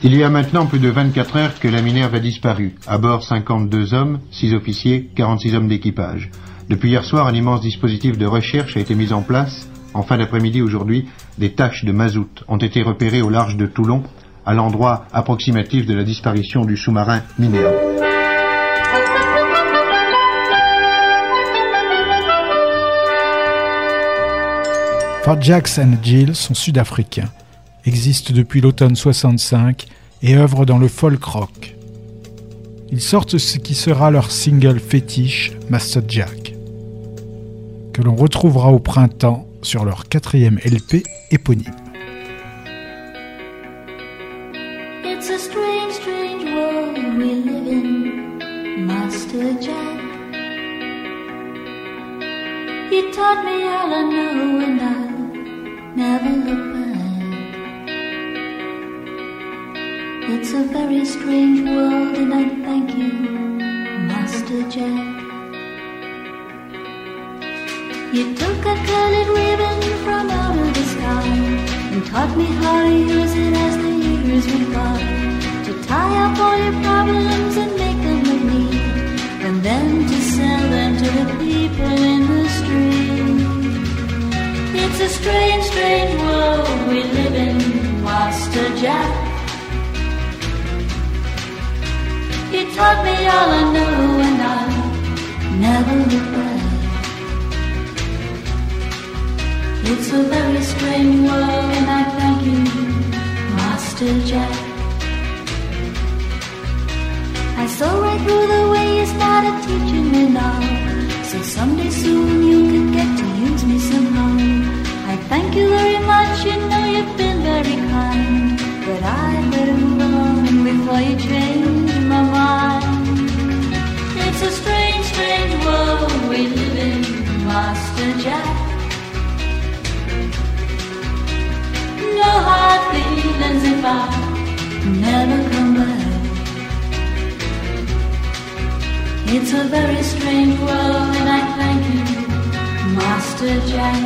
Il y a maintenant plus de 24 heures que la Minerve a disparu. À bord 52 hommes, 6 officiers, 46 hommes d'équipage. Depuis hier soir, un immense dispositif de recherche a été mis en place. En fin d'après-midi aujourd'hui, des taches de mazout ont été repérées au large de Toulon, à l'endroit approximatif de la disparition du sous-marin Minerve. Fort Jackson et Jill sont sud-africains existe depuis l'automne 65 et œuvre dans le folk rock. Ils sortent ce qui sera leur single fétiche, Master Jack, que l'on retrouvera au printemps sur leur quatrième LP éponyme. Taught me all and I never look a very strange world, and I thank you, Master Jack. You took a colored ribbon from out of the sky and taught me how to use it as the years went by. To tie up all your problems and all I know and I never back. It's a very strange world and I thank you, Master Jack. I saw right through the way you started teaching me now. So someday soon you could get to use me somehow. I thank you very much, you know you've been very kind. But I'd better move on before you change strange, world we live in, Master Jack. No hard feelings if I never come back. It's a very strange world, and I thank you, Master Jack.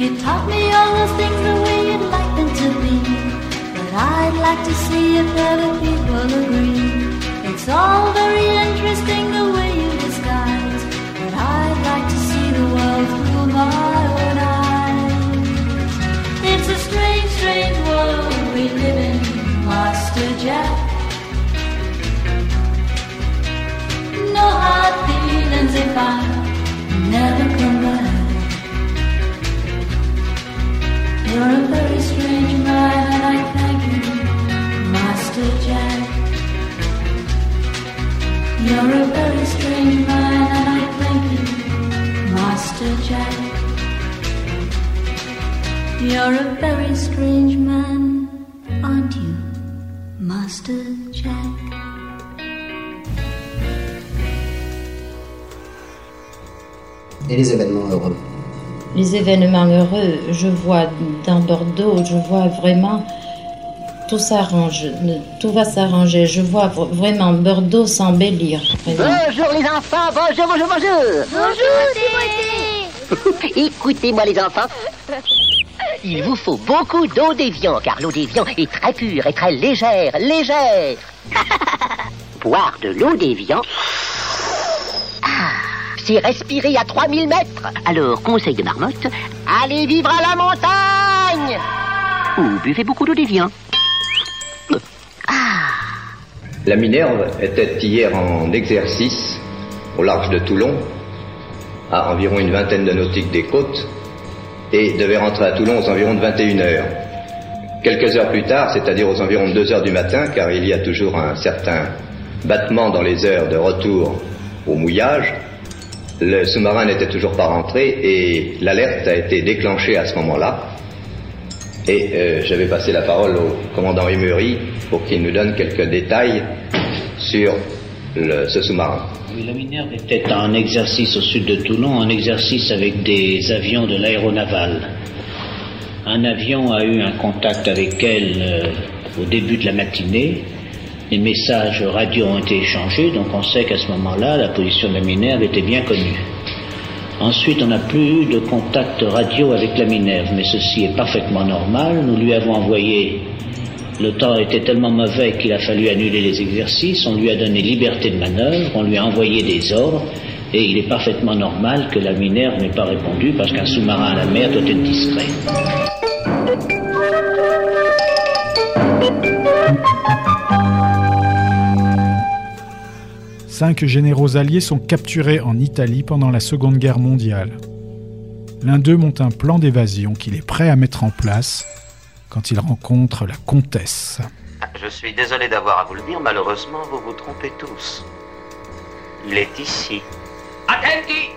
You taught me all those things the way you'd like them to be. But I'd like to see if other people agree. It's all very interesting the way you disguise. But I'd like to see the world through my own eyes. It's a strange, strange world we live in, Master Jack. No hard feelings if I never come back. You're a very You're a very strange man, aren't you, Master Jack? Et les événements heureux les événements heureux, je vois dans Bordeaux, je vois vraiment tout s'arrange, tout va s'arranger. Je vois vraiment Bordeaux s'embellir. Bonjour les enfants, bonjour, bonjour, bonjour. Bonjour, Écoutez-moi les enfants. Il vous faut beaucoup d'eau d'évian, car l'eau d'évian est très pure et très légère, légère. Boire de l'eau d'évian c'est respirer à 3000 mètres. Alors, conseil de marmotte, allez vivre à la montagne Ou buvez beaucoup d'eau d'évian. La Minerve était hier en exercice au large de Toulon, à environ une vingtaine de nautiques des côtes, et devait rentrer à Toulon aux environs de 21 heures. Quelques heures plus tard, c'est-à-dire aux environs de 2 heures du matin, car il y a toujours un certain battement dans les heures de retour au mouillage, le sous-marin n'était toujours pas rentré et l'alerte a été déclenchée à ce moment-là. Et euh, j'avais passé la parole au commandant Emery pour qu'il nous donne quelques détails sur le- ce sous-marin. La Minerve était en exercice au sud de Toulon, en exercice avec des avions de l'aéronaval. Un avion a eu un contact avec elle euh, au début de la matinée. Les messages radio ont été échangés, donc on sait qu'à ce moment-là, la position de la Minerve était bien connue. Ensuite, on n'a plus eu de contact radio avec la Minerve, mais ceci est parfaitement normal. Nous lui avons envoyé le temps était tellement mauvais qu'il a fallu annuler les exercices, on lui a donné liberté de manœuvre, on lui a envoyé des ordres, et il est parfaitement normal que la Minerve n'ait pas répondu parce qu'un sous-marin à la mer doit être discret. Cinq généraux alliés sont capturés en Italie pendant la Seconde Guerre mondiale. L'un d'eux monte un plan d'évasion qu'il est prêt à mettre en place quand il rencontre la comtesse. Je suis désolé d'avoir à vous le dire, malheureusement, vous vous trompez tous. Il est ici. Attenti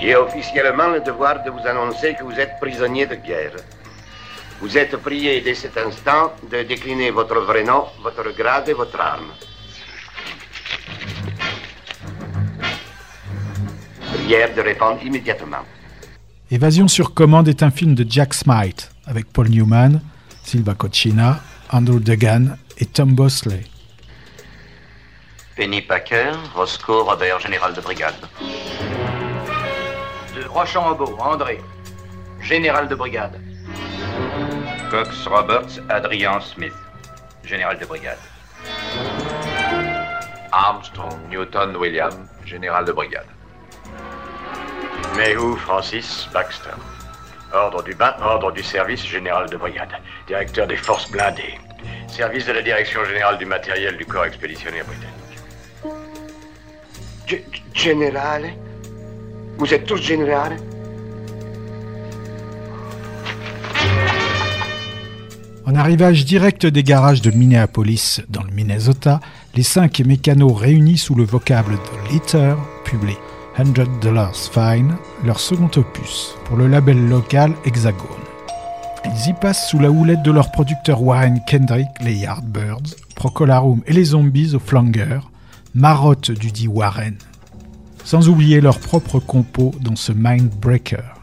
J'ai officiellement le devoir de vous annoncer que vous êtes prisonnier de guerre. Vous êtes prié dès cet instant de décliner votre vrai nom, votre grade et votre arme. Prière de répondre immédiatement. Évasion sur commande est un film de Jack Smite avec Paul Newman, Silva Cochina, Andrew Degan et Tom Bosley. Penny Packer, Roscoe, Robert, général de brigade. De Rochambeau, André, général de brigade. Cox Roberts, Adrian Smith, général de brigade. Armstrong Newton William, général de brigade. Mayhew Francis Baxter? Ordre du bain, ordre du service général de brigade. Directeur des forces blindées. Service de la direction générale du matériel du corps expéditionnaire britannique. G- général? Vous êtes tous général? En arrivage direct des garages de Minneapolis, dans le Minnesota, les cinq mécanos réunis sous le vocable de Litter publient 100 Dollars Fine, leur second opus, pour le label local Hexagone. Ils y passent sous la houlette de leur producteur Warren Kendrick, les Yardbirds, Procolarum et les Zombies au Flanger, marotte du dit Warren. Sans oublier leur propre compo dans ce Mindbreaker.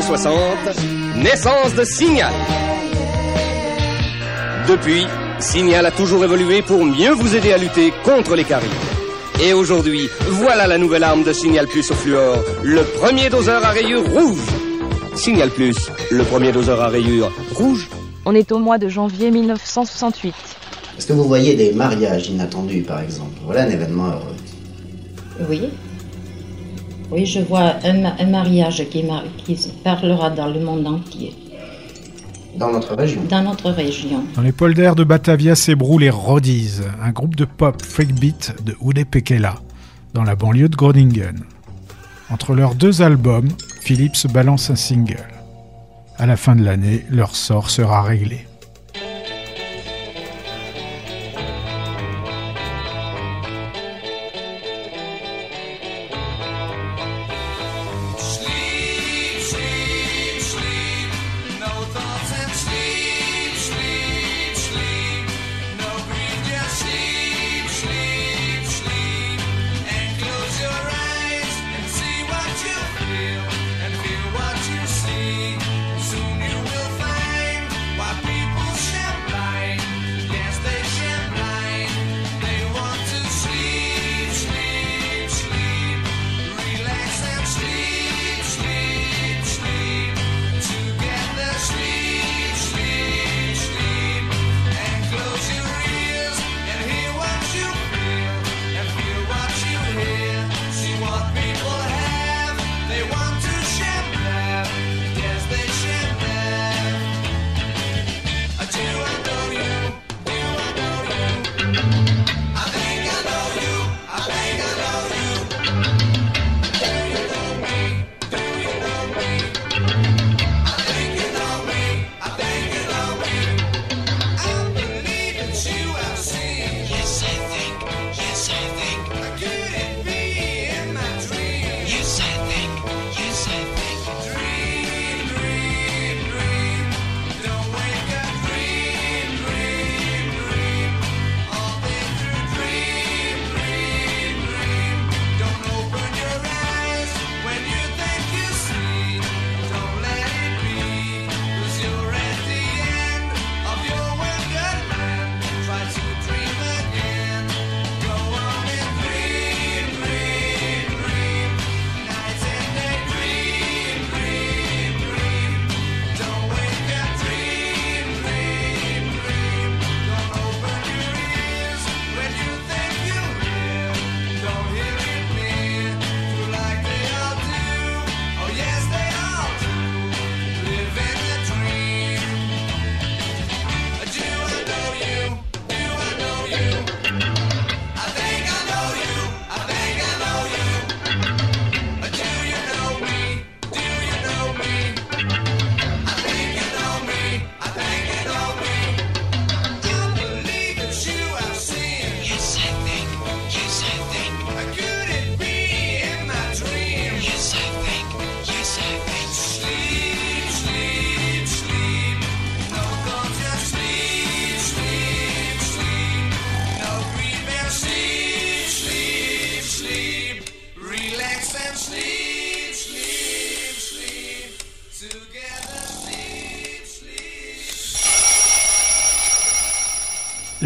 1960, naissance de Signal. Depuis, Signal a toujours évolué pour mieux vous aider à lutter contre les caries. Et aujourd'hui, voilà la nouvelle arme de Signal Plus au fluor, le premier doseur à rayures rouge. Signal Plus, le premier doseur à rayures rouge. On est au mois de janvier 1968. Est-ce que vous voyez des mariages inattendus, par exemple? Voilà un événement heureux. Oui. Oui, je vois un, un mariage qui, mar- qui se parlera dans le monde entier, Dans notre région. dans notre région. Dans les polders de Batavia s'ébroulent les Rodies, un groupe de pop freakbeat de Ude Pekela, dans la banlieue de Groningen. Entre leurs deux albums, Philips balance un single. À la fin de l'année, leur sort sera réglé.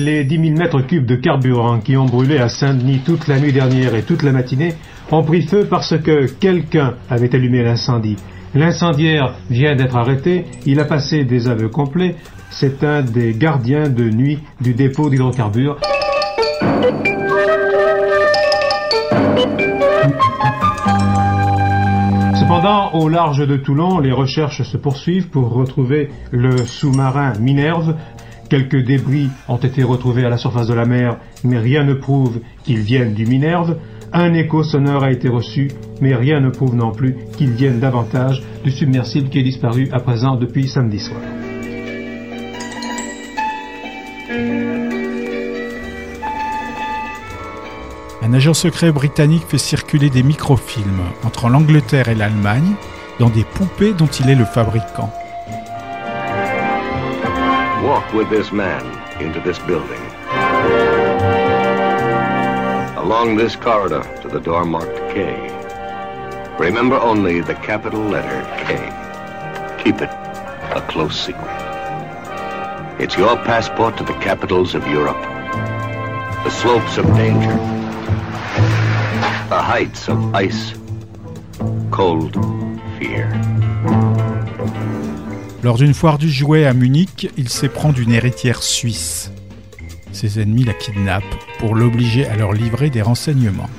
Les 10 000 mètres cubes de carburant qui ont brûlé à Saint-Denis toute la nuit dernière et toute la matinée ont pris feu parce que quelqu'un avait allumé l'incendie. L'incendiaire vient d'être arrêté, il a passé des aveux complets, c'est un des gardiens de nuit du dépôt d'hydrocarbures. Cependant, au large de Toulon, les recherches se poursuivent pour retrouver le sous-marin Minerve. Quelques débris ont été retrouvés à la surface de la mer, mais rien ne prouve qu'ils viennent du Minerve. Un écho sonore a été reçu, mais rien ne prouve non plus qu'ils viennent davantage du submersible qui est disparu à présent depuis samedi soir. Un agent secret britannique fait circuler des microfilms entre l'Angleterre et l'Allemagne dans des poupées dont il est le fabricant. Walk with this man into this building. Along this corridor to the door marked K. Remember only the capital letter K. Keep it a close secret. It's your passport to the capitals of Europe. The slopes of danger. The heights of ice. Cold fear. Lors d'une foire du jouet à Munich, il s'éprend d'une héritière suisse. Ses ennemis la kidnappent pour l'obliger à leur livrer des renseignements.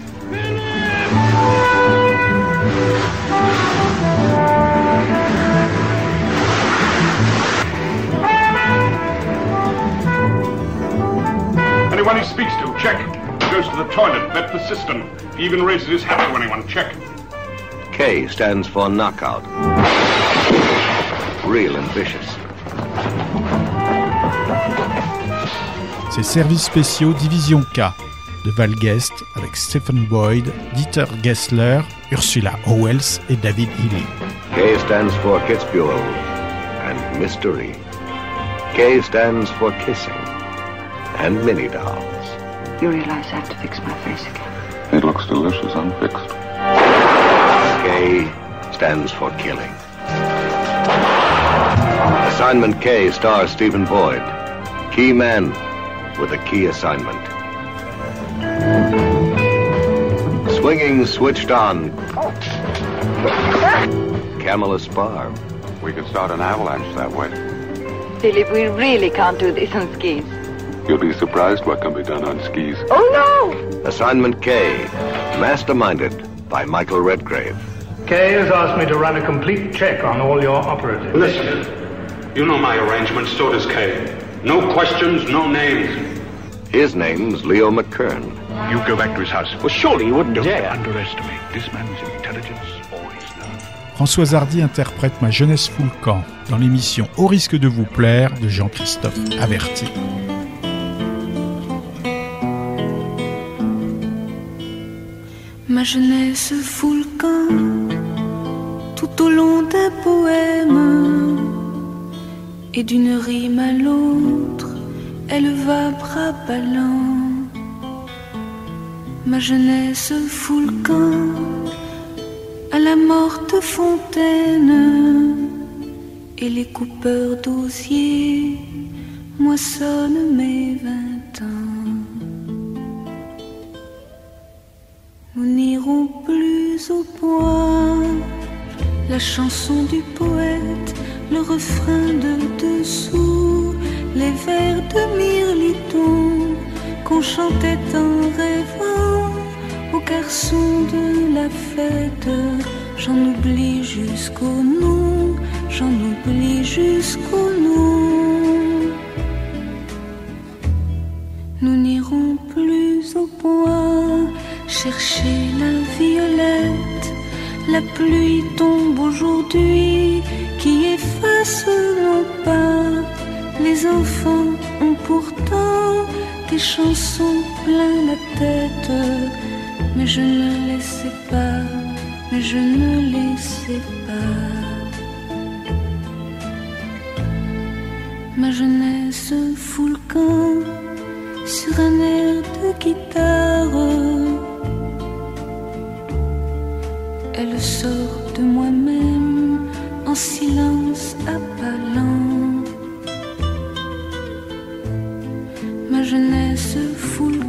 Anyone he speaks to, check. Goes to the toilet, vet the cistern. He even raises his hat to anyone, check. K stands for knockout. Real and vicious. Ses services spéciaux Division K de Valguest avec Stephen Boyd, Dieter Gessler, Ursula Owels et David Healy. K stands for Kitzbühel and mystery. K stands for kissing and mini dolls. You realize I have to fix my face again. It looks delicious unfixed. K stands for killing. Assignment K stars Stephen Boyd, key man with a key assignment. Swinging switched on. Camel Spar. We could start an avalanche that way. Philip, we really can't do this on skis. You'll be surprised what can be done on skis. Oh no! Assignment K, masterminded by Michael Redgrave. Kay has asked me to run a complete check on all your operatives. Listen, you know my arrangements, so does Kay. No questions, no names. His name's Leo McKern. You go back to his house. Well, surely you wouldn't Don't dare. underestimate this man's intelligence or his nerve. Françoise Hardy interprète Ma jeunesse fout le camp dans l'émission Au risque de vous plaire de Jean-Christophe Averti. Ma jeunesse fout le camp tout au long d'un poème et d'une rime à l'autre, elle va bras. Ma jeunesse fout le camp à la morte fontaine et les coupeurs d'osier moissonnent mes vingt ans. Nous n'irons plus au bois. La chanson du poète, le refrain de dessous, les vers de Mirliton qu'on chantait en rêvant aux garçons de la fête. J'en oublie jusqu'au nom, j'en oublie jusqu'au nom. Nous n'irons plus au bois chercher la violette. La pluie tombe aujourd'hui qui efface nos pas. Les enfants ont pourtant des chansons plein la tête. Mais je ne les sais pas, mais je ne les sais pas. Ma jeunesse fout le camp sur un air de guitare. Elle sort de moi-même en silence lents. Ma jeunesse fout le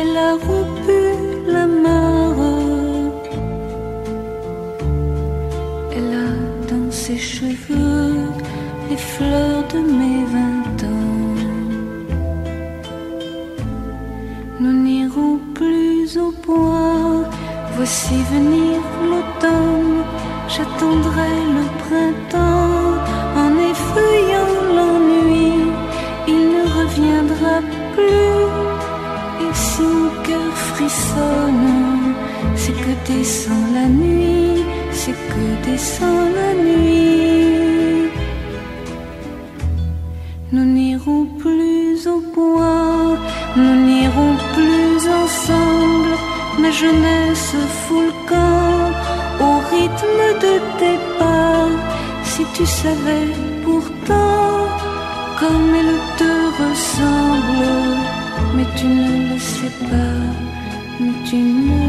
elle a rompu la mare. Elle a dans ses cheveux les fleurs de mes Voici venir l'automne. J'attendrai le printemps en effeuillant l'ennui. Il ne reviendra plus. Et si mon cœur frissonne, c'est que descend la nuit, c'est que descend la nuit. Jeunesse fout le camp au rythme de tes pas. Si tu savais pourtant comme elle te ressemble, mais tu ne le sais pas, mais tu ne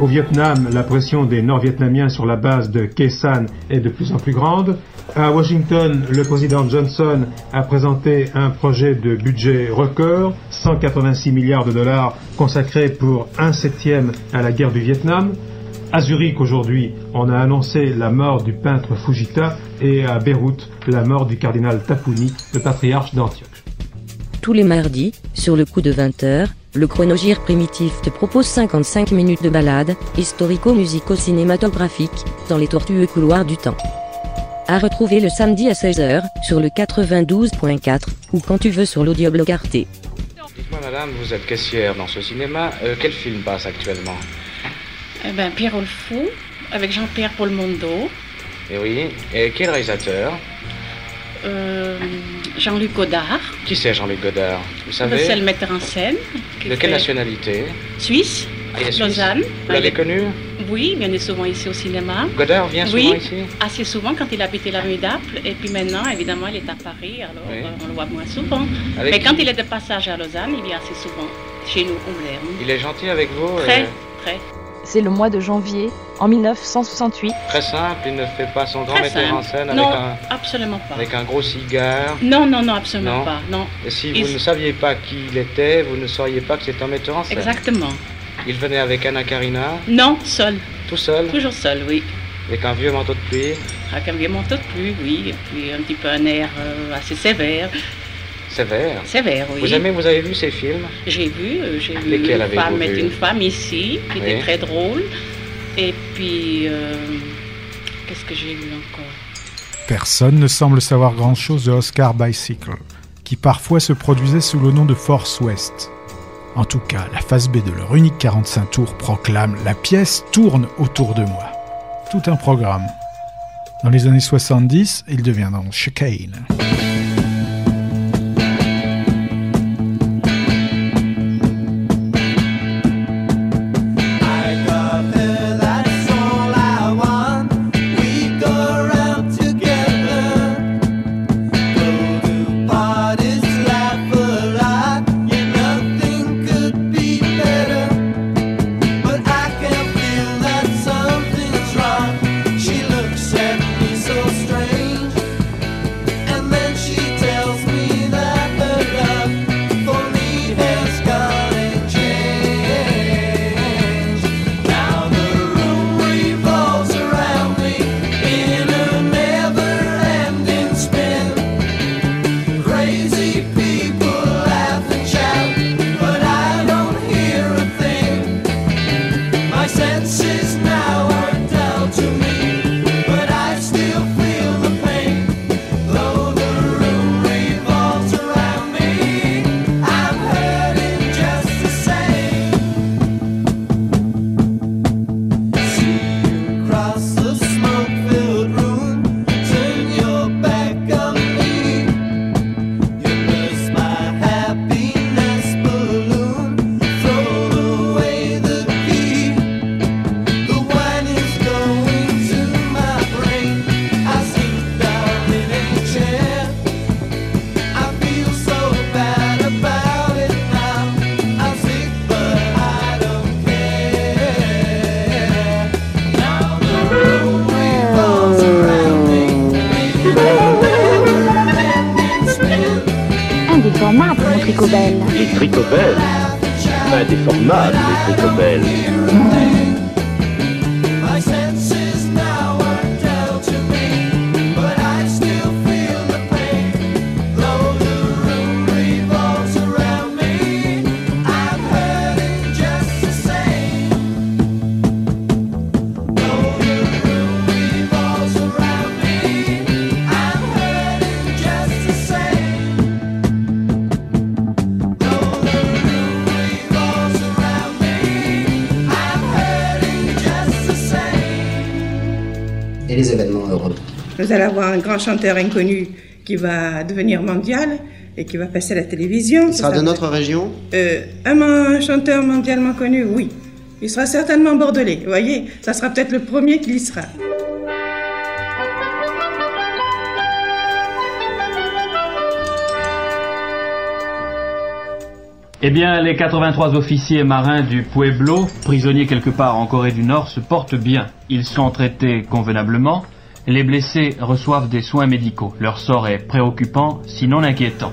Au Vietnam, la pression des Nord-Vietnamiens sur la base de Khe San est de plus en plus grande. À Washington, le président Johnson a présenté un projet de budget record, 186 milliards de dollars consacrés pour un septième à la guerre du Vietnam. À Zurich, aujourd'hui, on a annoncé la mort du peintre Fujita et à Beyrouth, la mort du cardinal Tapouni, le patriarche d'Antioche. Tous les mardis, sur le coup de 20h, le chronogire primitif te propose 55 minutes de balade, historico-musico-cinématographique, dans les tortueux couloirs du temps. À retrouver le samedi à 16h, sur le 92.4, ou quand tu veux sur l'audioblog Arte. Dites-moi, madame, vous êtes caissière dans ce cinéma. euh, quel film passe actuellement? Eh ben, Pierrot le Fou, avec Jean-Pierre Paul-Mondo, Eh oui. Et quel réalisateur? Euh, Jean-Luc Godard. Qui c'est Jean-Luc Godard Vous savez C'est le metteur en scène. De quelle nationalité Suisse. Suisse. Lausanne. Vous l'avez connu Oui, il venait souvent ici au cinéma. Godard vient souvent oui, ici assez souvent quand il habitait la rue d'Apple. Et puis maintenant, évidemment, il est à Paris, alors Oui. euh, on le voit moins souvent. Avec Mais quand il est de passage à Lausanne, il vient assez souvent chez nous au Blair. Il est gentil avec vous Très, euh, très. C'est le mois de janvier, en 1968. Très simple, il ne fait pas son grand Très metteur en scène avec un, absolument pas. avec un gros cigare. Non, non, non, absolument Non. pas. Non. Et si Il- vous ne saviez pas qui il était, vous ne sauriez pas que c'est un metteur en scène. Exactement. Il venait avec Anna Karina, Non, seul. tout seul, Toujours seul, oui. avec un vieux manteau de pluie. Avec un vieux manteau de pluie, oui. Et puis un petit peu un air euh, assez sévère. Sévère. Sévère, oui. Vous aimez, vous avez vu ces films? J'ai vu, euh, j'ai vu Lesquels une femme vu? une femme ici, qui était Oui. très drôle. Et puis, euh, qu'est-ce que j'ai vu encore? Personne ne semble savoir grand-chose de Oscar Bicycle, qui parfois se produisait sous le nom de Force West. En tout cas, la phase B de leur unique 45 tours proclame La pièce tourne autour de moi. Tout un programme. Dans les années 70, il devient donc Chicane. Grand chanteur inconnu qui va devenir mondial et qui va passer à la télévision. Il sera Ça de notre région Euh, un chanteur mondialement connu, oui. Il sera certainement bordelais. Vous voyez, ça sera peut-être le premier qui y sera. Eh bien, les 83 officiers marins du Pueblo, prisonniers quelque part en Corée du Nord, se portent bien. Ils sont traités convenablement. Les blessés reçoivent des soins médicaux. Leur sort est préoccupant, sinon inquiétant.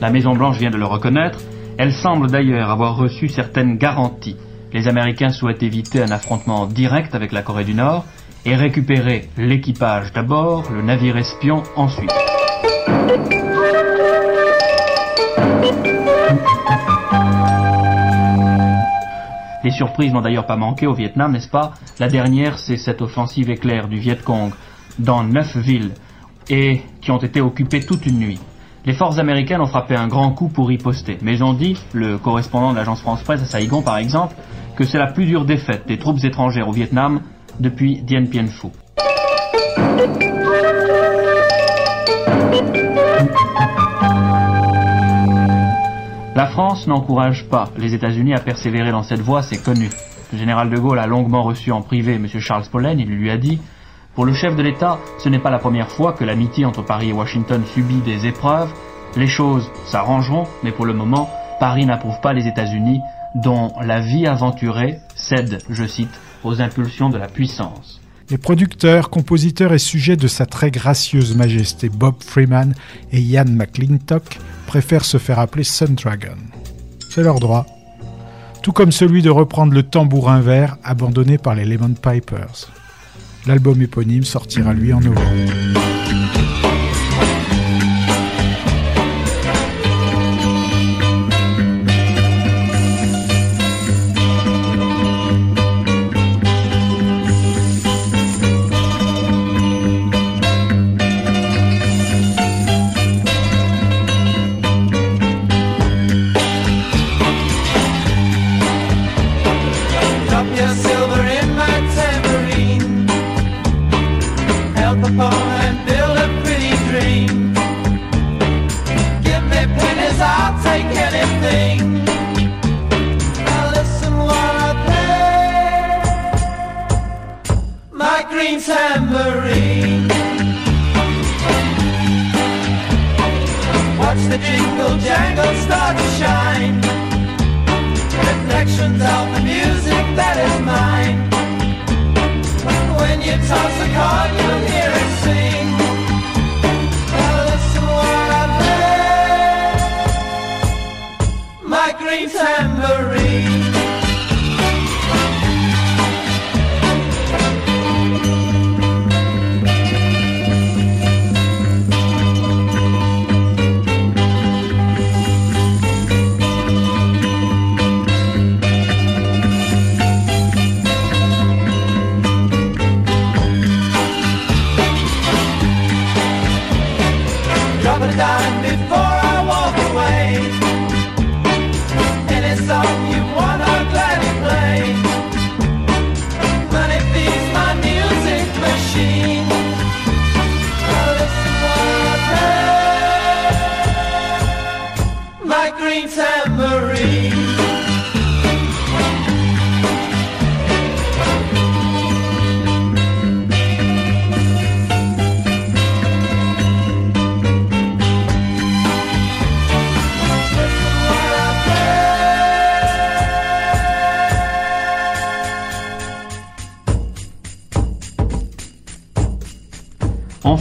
La Maison-Blanche vient de le reconnaître. Elle semble d'ailleurs avoir reçu certaines garanties. Les Américains souhaitent éviter un affrontement direct avec la Corée du Nord et récupérer l'équipage d'abord, le navire espion ensuite. Les surprises n'ont d'ailleurs pas manqué au Vietnam, n'est-ce pas? La dernière, c'est cette offensive éclair du Viet Cong dans neuf villes et qui ont été occupées toute une nuit. Les forces américaines ont frappé un grand coup pour riposter, mais on dit, le correspondant de l'agence France-Presse à Saigon par exemple, que c'est la plus dure défaite des troupes étrangères au Vietnam depuis Dien Bien Phu. La France n'encourage pas les États-Unis à persévérer dans cette voie, c'est connu. Le général de Gaulle a longuement reçu en privé M. Charles Pollen, il lui a dit Pour le chef de l'État, ce n'est pas la première fois que l'amitié entre Paris et Washington subit des épreuves. Les choses s'arrangeront, mais pour le moment, Paris n'approuve pas les États-Unis, dont la vie aventurée cède, je cite, aux impulsions de la puissance. Les producteurs, compositeurs et sujets de sa très gracieuse majesté Bob Freeman et Ian McClintock préfèrent se faire appeler Sun Dragon. C'est leur droit. Tout comme celui de reprendre le tambourin vert abandonné par les Lemon Pipers. L'album éponyme sortira lui en novembre.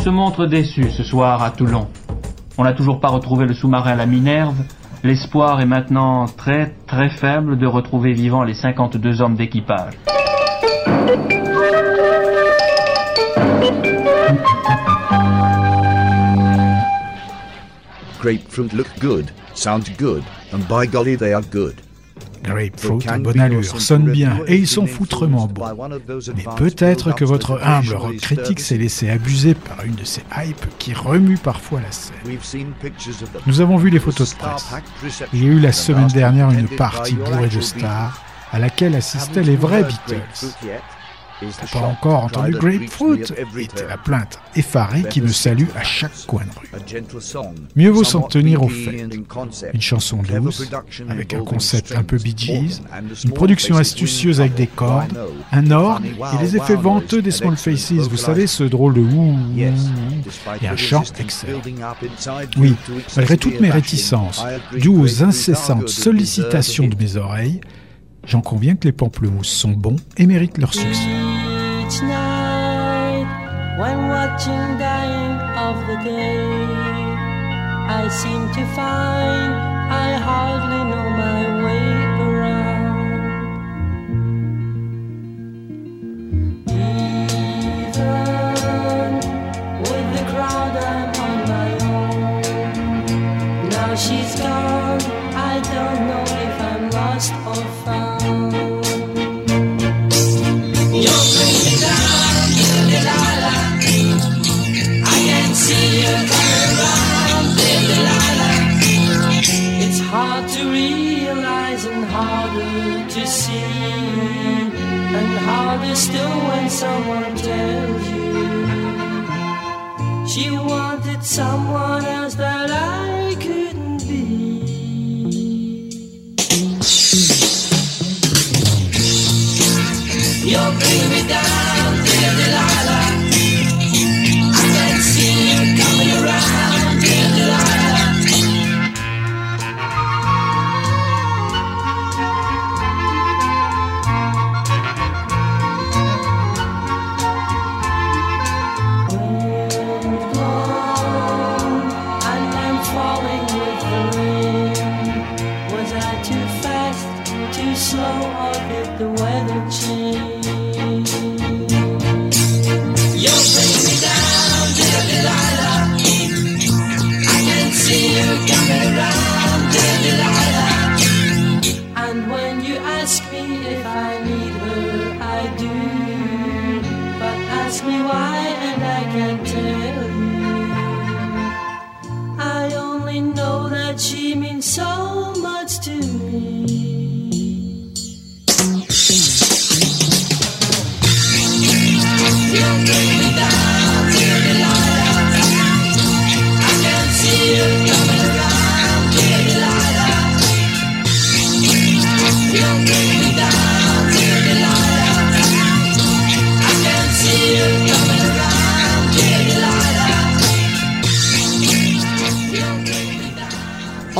Se montre déçu ce soir à Toulon. On n'a toujours pas retrouvé le sous-marin La Minerve. L'espoir est maintenant très très faible de retrouver vivants les 52 hommes d'équipage. Grapefruit look good, sound good, and by golly they are good. Grapefruit à bonne allure, sonne bien et ils sont foutrement bons. Mais peut-être que votre humble rock critique s'est laissé abuser par une de ces hypes qui remuent parfois la scène. Nous avons vu les photos de presse. Il y a eu la semaine dernière une partie bourrée de stars à laquelle assistaient les vrais Beatles. T'as pas encore entendu Grapefruit était la plainte effarée qui me salue à chaque coin de rue. Mieux vaut s'en tenir au fait. Une chanson douce, avec un concept un peu Bee Gees, une production astucieuse avec des cordes, un orgue et les effets venteux des Small Faces, vous savez, ce drôle de ouh, et un chant excellent. Oui, malgré toutes mes réticences, dues aux incessantes sollicitations de mes oreilles, j'en conviens que les pamplemousses sont bons et méritent leur succès. Each night, when watching dying of the day, I seem to find I hardly know my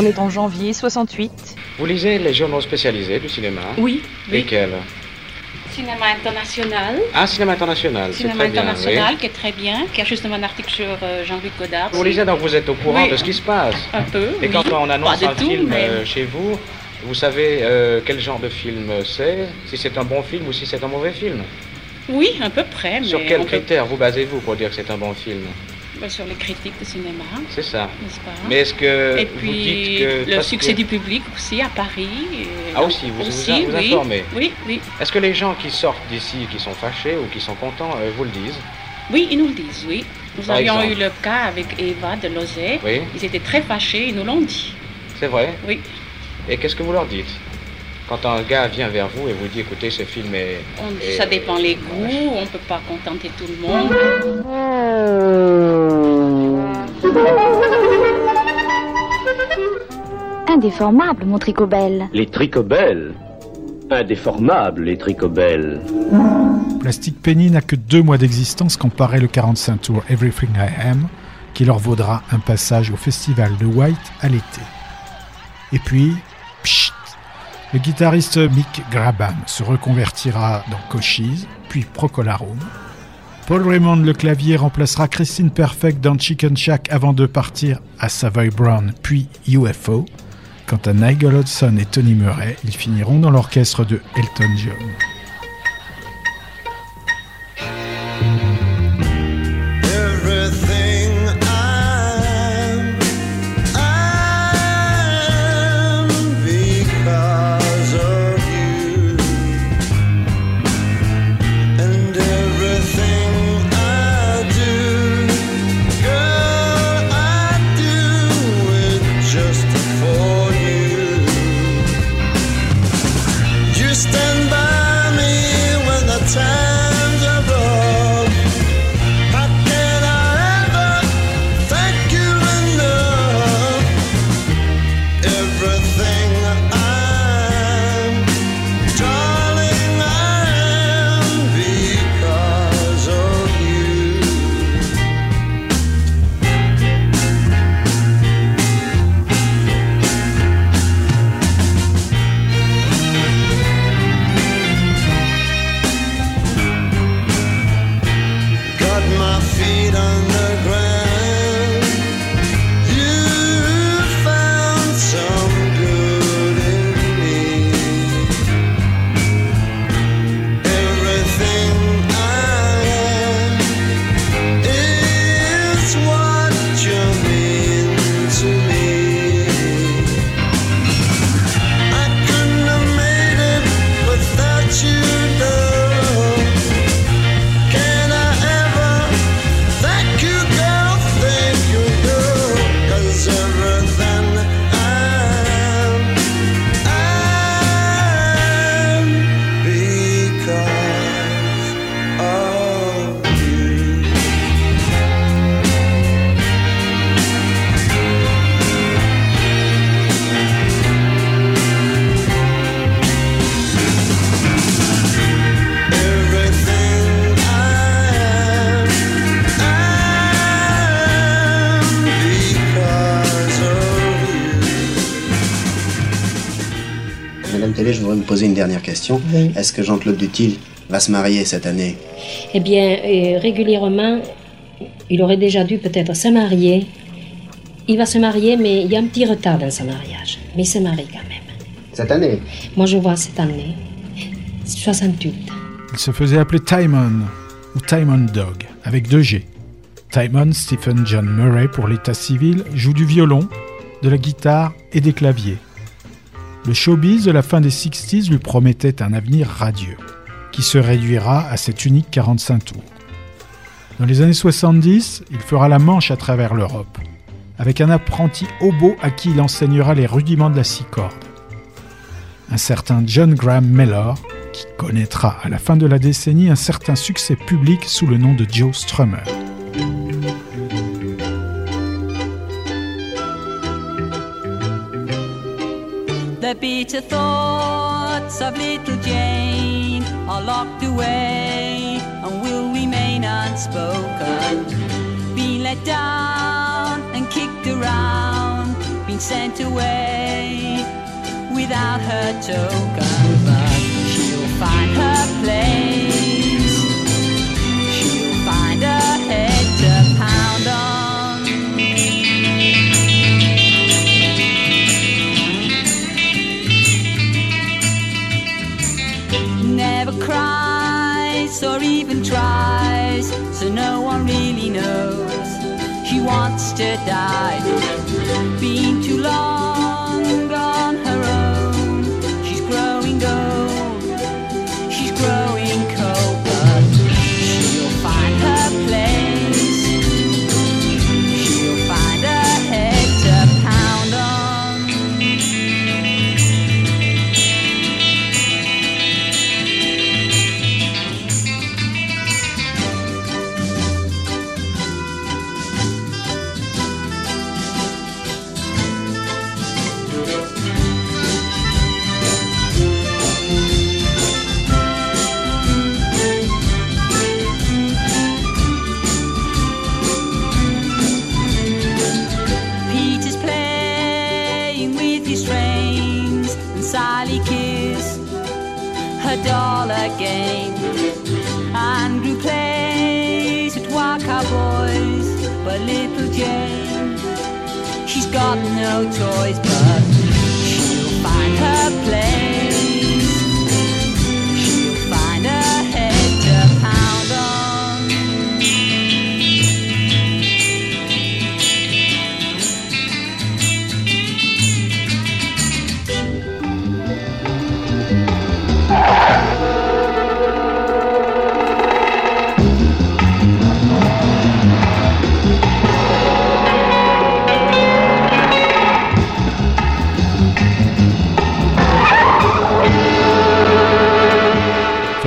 On est en janvier 68. Vous lisez les journaux spécialisés du cinéma? Oui, oui. Lesquels? Cinéma international. Ah, cinéma international, c'est Cinéma très bien. international oui. qui est très bien, qui a justement un article sur euh, Jean-Luc Godard. Vous lisez donc vous êtes au courant Oui. de ce qui se passe. Un peu. Et oui. quand on annonce Pas un tout, film mais- euh, chez vous, vous savez euh, quel genre de film c'est, si c'est un bon film ou si c'est un mauvais film? Oui, à peu près. Mais Sur quels peut- critères vous basez-vous pour dire que c'est un bon film? Bah, Sur les critiques de cinéma, C'est ça. n'est-ce pas? Mais est-ce que Et vous puis dites que le succès que- du public aussi à Paris. et- Ah aussi, vous vous, aussi, vous oui. informez. Oui, oui. Est-ce que les gens qui sortent d'ici, qui sont fâchés ou qui sont contents, euh, vous le disent? Oui, ils nous le disent, oui. Nous Par avions exemple eu le cas avec Eva de Lozay. Oui. Ils étaient très fâchés, ils nous l'ont dit. C'est vrai Oui. Et qu'est-ce que vous leur dites? Quand un gars vient vers vous et vous dit écoutez, ce film est. On- est- ça dépend les goûts, on ne peut pas contenter tout le monde. Indéformable, mon tricobelle. Les tricobelles. Indéformables, les tricobelles. Plastic Penny n'a que deux mois d'existence comparé le 45 tour Everything I Am, qui leur vaudra un passage au festival de White à l'été. Et puis, le guitariste Mick Grabham se reconvertira dans Cochise, puis Procolarum. Paul Raymond le clavier remplacera Christine Perfect dans Chicken Shack avant de partir à Savoy Brown, puis UFO. Quant à Nigel Hudson et Tony Murray, ils finiront dans l'orchestre de Elton John. Est-ce que Jean-Claude Dutil va se marier cette année? Eh bien, euh, régulièrement, il aurait déjà dû peut-être se marier. Il va se marier, mais il y a un petit retard dans son mariage. Mais il se marie quand même. Cette année? Moi, je vois cette année. 68. Il se faisait appeler Timon ou Timon Dog avec deux G. Timon Stephen John Murray pour l'état civil joue du violon, de la guitare et des claviers. Le showbiz de la fin des 60s lui promettait un avenir radieux, qui se réduira à cet unique 45 tours. Dans les années 70, il fera la manche à travers l'Europe, avec un apprenti hobo à qui il enseignera les rudiments de la six cordes. Un certain John Graham Mellor, qui connaîtra à la fin de la décennie un certain succès public sous le nom de Joe Strummer. The bitter thoughts of little Jane are locked away and will remain unspoken. Being let down and kicked around, being sent away without her token, but she'll find her place. Or even tries, so no one really knows. She wants to die, being but little Jane, she's got no toys, but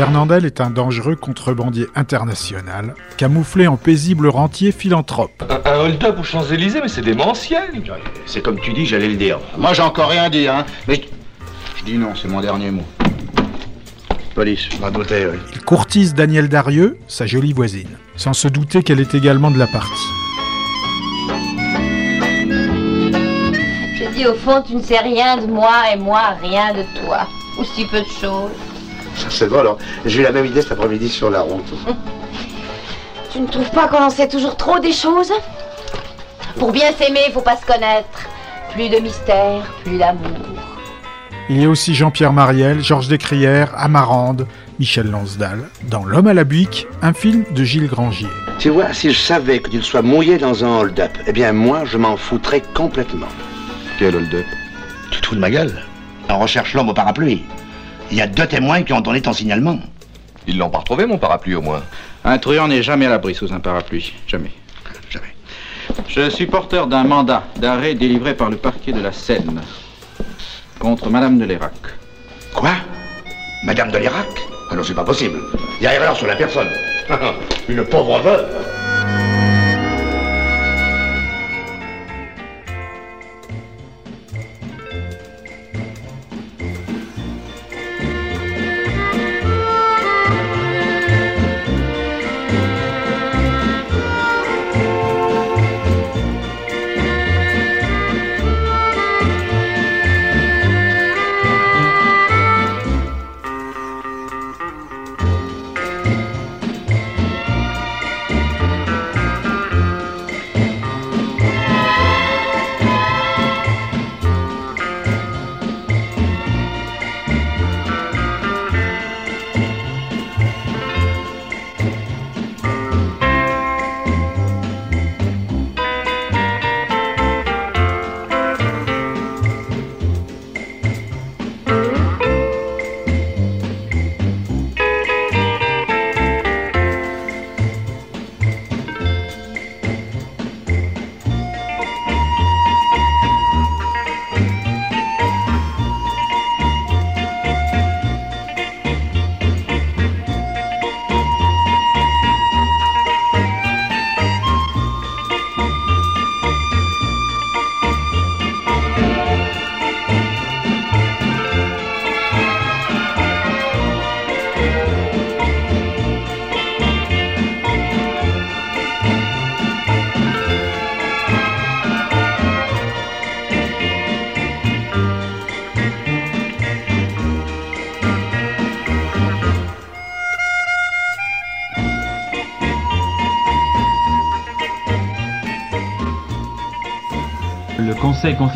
Fernandel est un dangereux contrebandier international, camouflé en paisible rentier philanthrope. Un, un hold-up aux Champs-Élysées, mais c'est démentiel. C'est comme tu dis, j'allais le dire. Moi, j'ai encore rien dit, hein. Mais je dis non, c'est mon dernier mot. Police, ma beauté, oui. Il courtise Daniel Darieux, sa jolie voisine, sans se douter qu'elle est également de la partie. Je dis au fond, tu ne sais rien de moi et moi rien de toi. Ou si peu de choses. C'est drôle, alors. J'ai eu la même idée cet après-midi sur la route. Tu ne trouves pas qu'on en sait toujours trop des choses? Pour bien s'aimer, il faut pas se connaître. Plus de mystère, plus d'amour. Il y a aussi Jean-Pierre Mariel, Georges Descrières, Amarande, Michel Lonsdal, dans L'homme à la buick, un film de Gilles Grangier. Tu vois, si je savais que tu sois mouillé dans un hold-up, eh bien moi, je m'en foutrais complètement. Quel hold-up? Tu te fous de ma gueule On recherche l'homme au parapluie. Il y a deux témoins qui ont donné ton signalement. Ils l'ont pas retrouvé, mon parapluie, au moins. Un truand n'est jamais à l'abri sous un parapluie. Jamais. Jamais. Je suis porteur d'un mandat d'arrêt délivré par le parquet de la Seine contre Madame de Lérac. Quoi? Madame de l'Irak Ah non, c'est pas possible. Il y a erreur sur la personne. Une pauvre veuve.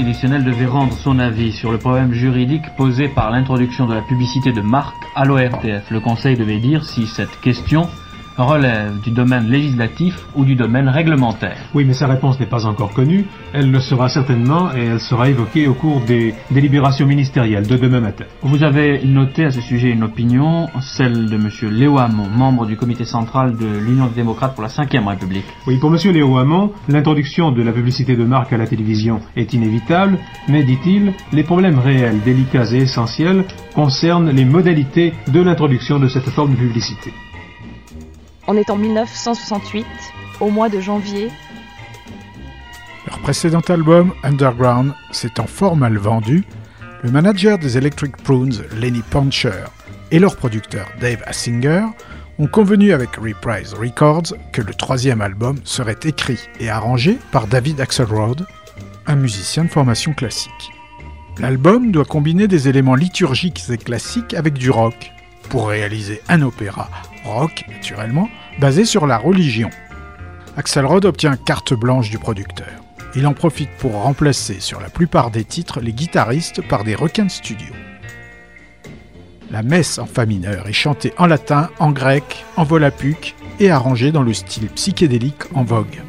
Constitutionnel devait rendre son avis sur le problème juridique posé par l'introduction de la publicité de marque à l'ORTF. Le Conseil devait dire si cette question relève du domaine législatif ou du domaine réglementaire. Oui, mais sa réponse n'est pas encore connue. Elle le sera certainement et elle sera évoquée au cours des délibérations ministérielles de demain matin. Vous avez noté à ce sujet une opinion, celle de M. Léo Hamon, membre du comité central de l'Union des démocrates pour la Ve République. Oui, pour M. Léo Hamon, l'introduction de la publicité de marque à la télévision est inévitable, mais, dit-il, les problèmes réels, délicats et essentiels concernent les modalités de l'introduction de cette forme de publicité. On est en 1968, au mois de janvier. Leur précédent album, Underground, s'étant fort mal vendu, le manager des Electric Prunes, Lenny Puncher, et leur producteur, Dave Assinger, ont convenu avec Reprise Records que le troisième album serait écrit et arrangé par David Axelrod, un musicien de formation classique. L'album doit combiner des éléments liturgiques et classiques avec du rock, pour réaliser un opéra rock, naturellement, basé sur la religion. Axelrod obtient carte blanche du producteur. Il en profite pour remplacer sur la plupart des titres les guitaristes par des requins de studio. La messe en fa mineur est chantée en latin, en grec, en volapük et arrangée dans le style psychédélique en vogue.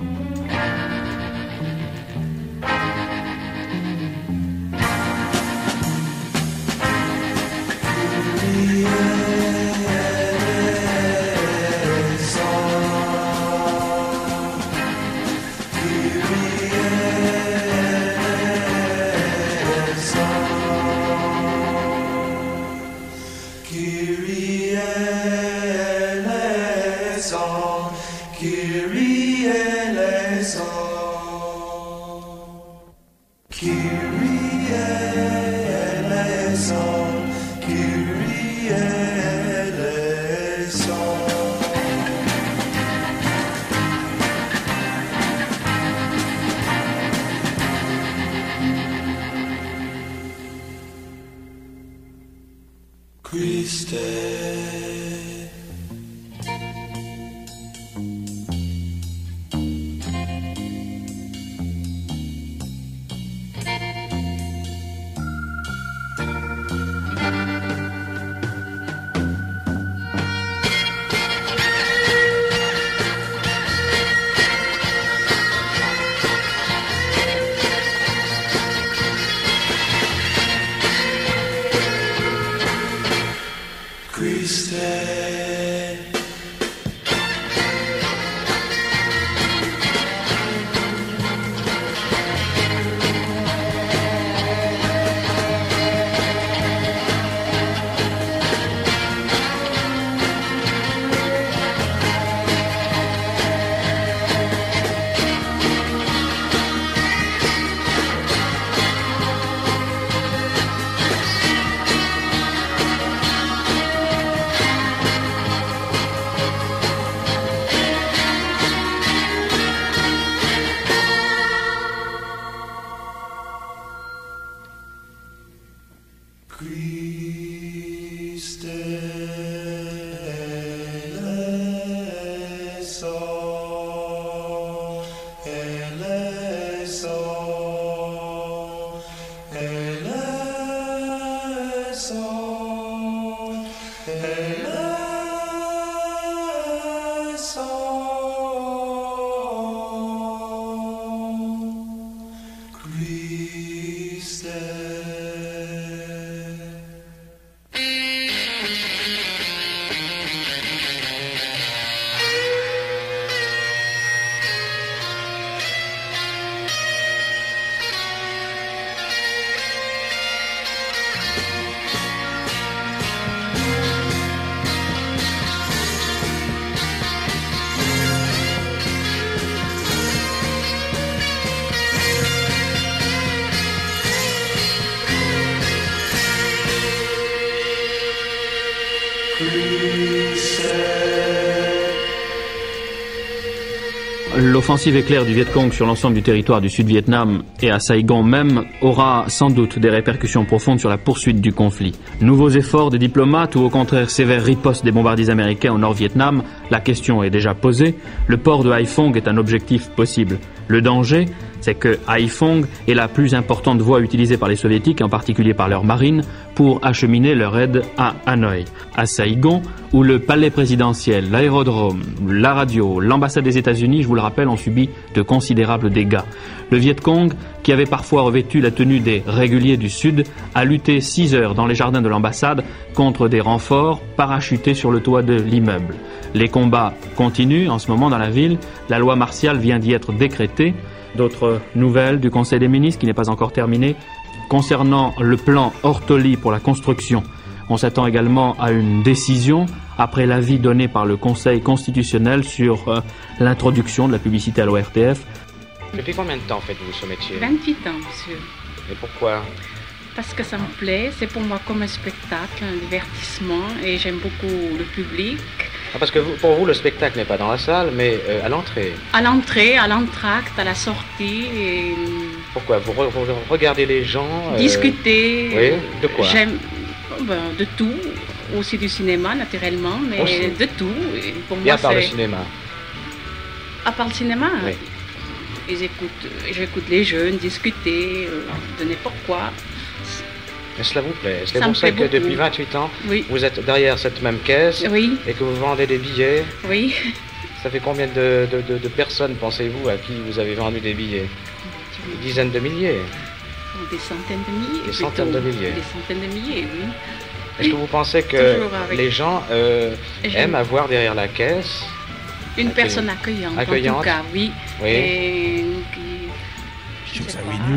L'offensive éclair du Viet Cong sur l'ensemble du territoire du Sud-Vietnam et à Saigon même aura sans doute des répercussions profondes sur la poursuite du conflit. Nouveaux efforts des diplomates ou au contraire sévères ripostes des bombardiers américains au Nord-Vietnam, la question est déjà posée. Le port de Haiphong est un objectif possible. Le danger, c'est que Haiphong est la plus importante voie utilisée par les soviétiques, en particulier par leur marine, pour acheminer leur aide à Hanoï. À Saigon, où le palais présidentiel, l'aérodrome, la radio, l'ambassade des États-Unis, je vous le rappelle, ont subi de considérables dégâts. Le Viet Cong, qui avait parfois revêtu la tenue des réguliers du Sud, a lutté six heures dans les jardins de l'ambassade contre des renforts parachutés sur le toit de l'immeuble. Les combats continuent en ce moment dans la ville. La loi martiale vient d'y être décrétée. D'autres nouvelles du Conseil des ministres qui n'est pas encore terminé. Concernant le plan Ortoli pour la construction, on s'attend également à une décision après l'avis donné par le Conseil constitutionnel sur euh, l'introduction de la publicité à l'ORTF. Depuis combien de temps faites-vous ce métier? 28 ans, monsieur. Et pourquoi? Parce que ça me plaît, c'est pour moi comme un spectacle, un divertissement, et j'aime beaucoup le public. Ah, Parce que vous- pour vous, le spectacle n'est pas dans la salle, mais euh, à l'entrée. À l'entrée, à l'entracte, à la sortie, et Pourquoi? Vous, re- vous regardez les gens euh, discuter. Oui, de quoi? J'aime oh, ben, de tout, aussi du cinéma naturellement, mais Aussi. de tout. Et pour Bien moi, par le cinéma? À part le cinéma, Oui. Ils écoutent, j'écoute les jeunes discuter euh, de n'importe quoi. Cela vous plaît C'est pour ça que beaucoup. depuis 28 ans, Oui. vous êtes derrière cette même caisse Oui. et que vous vendez des billets. Oui. Ça fait combien de, de- de- de personnes, pensez-vous, à qui vous avez vendu des billets Des dizaines de milliers. Des centaines de milliers. Des centaines de milliers. Des centaines de milliers, oui. Est-ce que vous pensez que les gens euh, aiment avoir derrière la caisse Une Accueillante. personne accueillante, en Accueillante. tout cas, oui. Oui. Et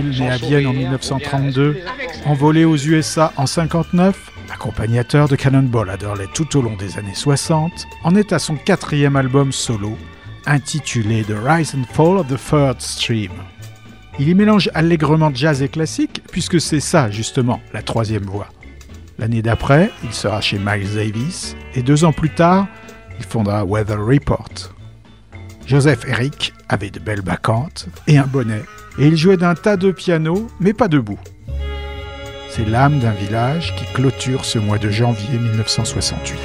né à Vienne en 1932, envolé aux USA en 59, accompagnateur de Cannonball Adderley tout au long des années 60, en est à son quatrième album solo, intitulé The Rise and Fall of the Third Stream. Il y mélange allègrement jazz et classique, puisque c'est ça justement la troisième voie. L'année d'après, il sera chez Miles Davis, et deux ans plus tard, il fondera Weather Report. Joseph Eric avait de belles bacchantes et un bonnet, et il jouait d'un tas de piano, mais pas debout. C'est l'âme d'un village qui clôture ce mois de janvier 1968.